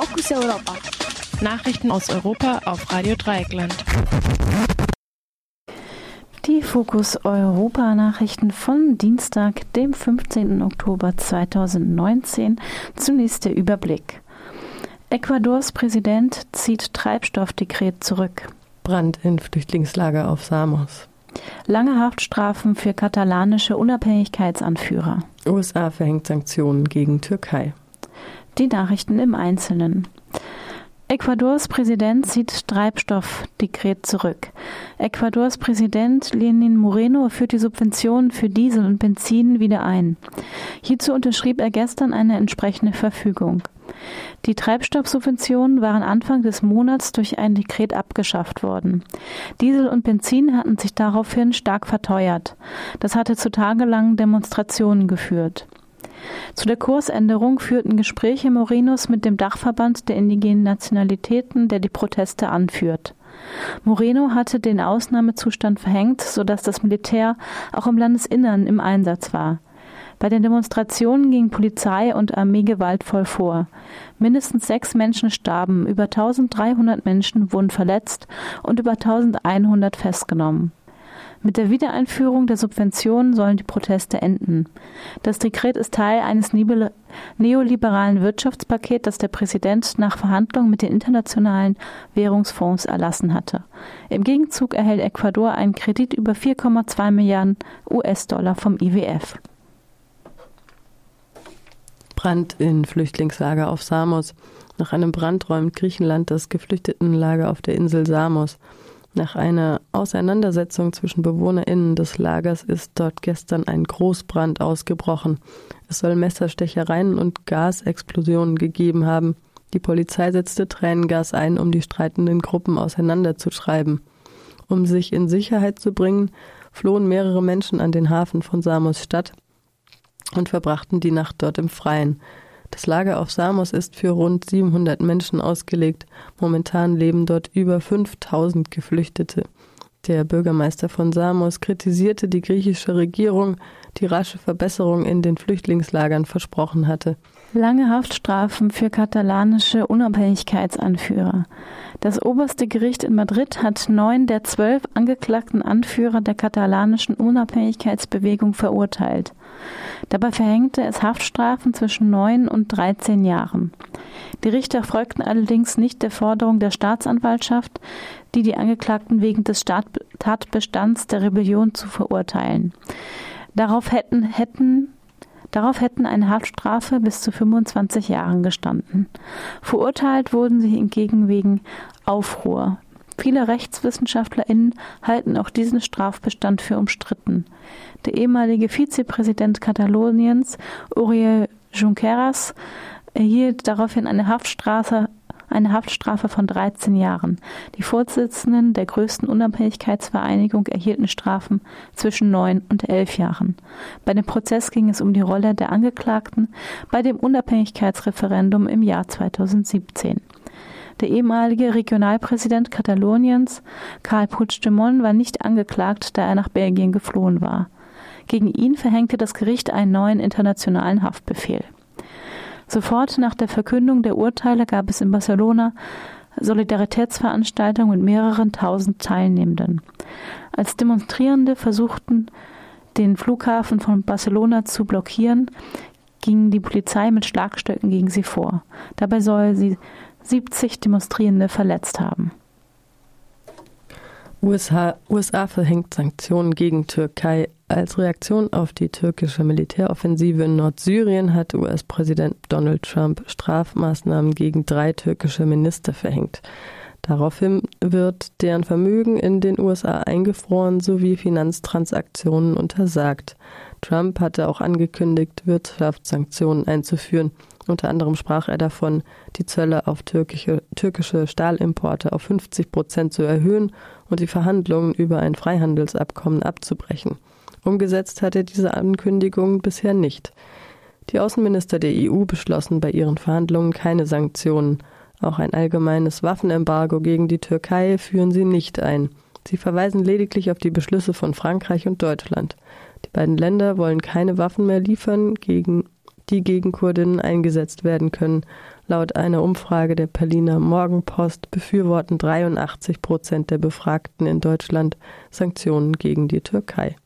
Fokus Europa. Nachrichten aus Europa auf Radio Dreieckland. Die Fokus Europa Nachrichten von Dienstag, dem 15. Oktober 2019. Zunächst der Überblick. Ecuadors Präsident zieht Treibstoffdekret zurück. Brand in Flüchtlingslager auf Samos. Lange Haftstrafen für katalanische Unabhängigkeitsanführer. USA verhängt Sanktionen gegen Türkei. Die Nachrichten im Einzelnen. Ecuadors Präsident zieht Treibstoffdekret zurück. Ecuadors Präsident Lenin Moreno führt die Subventionen für Diesel und Benzin wieder ein. Hierzu unterschrieb er gestern eine entsprechende Verfügung. Die Treibstoffsubventionen waren Anfang des Monats durch ein Dekret abgeschafft worden. Diesel und Benzin hatten sich daraufhin stark verteuert. Das hatte zu tagelangen Demonstrationen geführt. Zu der Kursänderung führten Gespräche Morenos mit dem Dachverband der indigenen Nationalitäten, der die Proteste anführt. Moreno hatte den Ausnahmezustand verhängt, sodass das Militär auch im Landesinnern im Einsatz war. Bei den Demonstrationen ging Polizei und Armee gewaltvoll vor. Mindestens sechs Menschen starben, über 1300 Menschen wurden verletzt und über 1100 festgenommen. Mit der Wiedereinführung der Subventionen sollen die Proteste enden. Das Dekret ist Teil eines neoliberalen Wirtschaftspakets, das der Präsident nach Verhandlungen mit den internationalen Währungsfonds erlassen hatte. Im Gegenzug erhält Ecuador einen Kredit über 4,2 Milliarden US-Dollar vom IWF. Brand in Flüchtlingslager auf Samos. Nach einem Brand räumt Griechenland das Geflüchtetenlager auf der Insel Samos. Nach einer Auseinandersetzung zwischen BewohnerInnen des Lagers ist dort gestern ein Großbrand ausgebrochen. Es soll Messerstechereien und Gasexplosionen gegeben haben. Die Polizei setzte Tränengas ein, um die streitenden Gruppen auseinanderzuschreiben. Um sich in Sicherheit zu bringen, flohen mehrere Menschen an den Hafen von Samos Stadt und verbrachten die Nacht dort im Freien. Das Lager auf Samos ist für rund 700 Menschen ausgelegt. Momentan leben dort über 5000 Geflüchtete. Der Bürgermeister von Samos kritisierte die griechische Regierung, die rasche Verbesserung in den Flüchtlingslagern versprochen hatte. Lange Haftstrafen für katalanische Unabhängigkeitsanführer. Das oberste Gericht in Madrid hat neun der zwölf angeklagten Anführer der katalanischen Unabhängigkeitsbewegung verurteilt. Dabei verhängte es Haftstrafen zwischen neun und dreizehn Jahren. Die Richter folgten allerdings nicht der Forderung der Staatsanwaltschaft, die die Angeklagten wegen des Tatbestands der Rebellion zu verurteilen. Darauf hätten, hätten Darauf hätten eine Haftstrafe bis zu 25 Jahren gestanden. Verurteilt wurden sie hingegen wegen Aufruhr. Viele RechtswissenschaftlerInnen halten auch diesen Strafbestand für umstritten. Der ehemalige Vizepräsident Kataloniens, Uriel Junqueras, erhielt daraufhin eine Haftstrafe, eine Haftstrafe von 13 Jahren. Die Vorsitzenden der größten Unabhängigkeitsvereinigung erhielten Strafen zwischen 9 und 11 Jahren. Bei dem Prozess ging es um die Rolle der Angeklagten bei dem Unabhängigkeitsreferendum im Jahr 2017. Der ehemalige Regionalpräsident Kataloniens, Karl Puigdemont, war nicht angeklagt, da er nach Belgien geflohen war. Gegen ihn verhängte das Gericht einen neuen internationalen Haftbefehl. Sofort nach der Verkündung der Urteile gab es in Barcelona Solidaritätsveranstaltungen mit mehreren tausend Teilnehmenden. Als Demonstrierende versuchten, den Flughafen von Barcelona zu blockieren, ging die Polizei mit Schlagstöcken gegen sie vor. Dabei soll sie 70 Demonstrierende verletzt haben. USA, USA verhängt Sanktionen gegen Türkei. Als Reaktion auf die türkische Militäroffensive in Nordsyrien hat US-Präsident Donald Trump Strafmaßnahmen gegen drei türkische Minister verhängt. Daraufhin wird deren Vermögen in den USA eingefroren sowie Finanztransaktionen untersagt. Trump hatte auch angekündigt, Wirtschaftssanktionen einzuführen. Unter anderem sprach er davon, die Zölle auf türkische, türkische Stahlimporte auf 50 Prozent zu erhöhen und die Verhandlungen über ein Freihandelsabkommen abzubrechen. Umgesetzt hat er diese Ankündigung bisher nicht. Die Außenminister der EU beschlossen bei ihren Verhandlungen keine Sanktionen. Auch ein allgemeines Waffenembargo gegen die Türkei führen sie nicht ein. Sie verweisen lediglich auf die Beschlüsse von Frankreich und Deutschland. Die beiden Länder wollen keine Waffen mehr liefern gegen die gegen Kurdinnen eingesetzt werden können. Laut einer Umfrage der Berliner Morgenpost befürworten 83 Prozent der Befragten in Deutschland Sanktionen gegen die Türkei.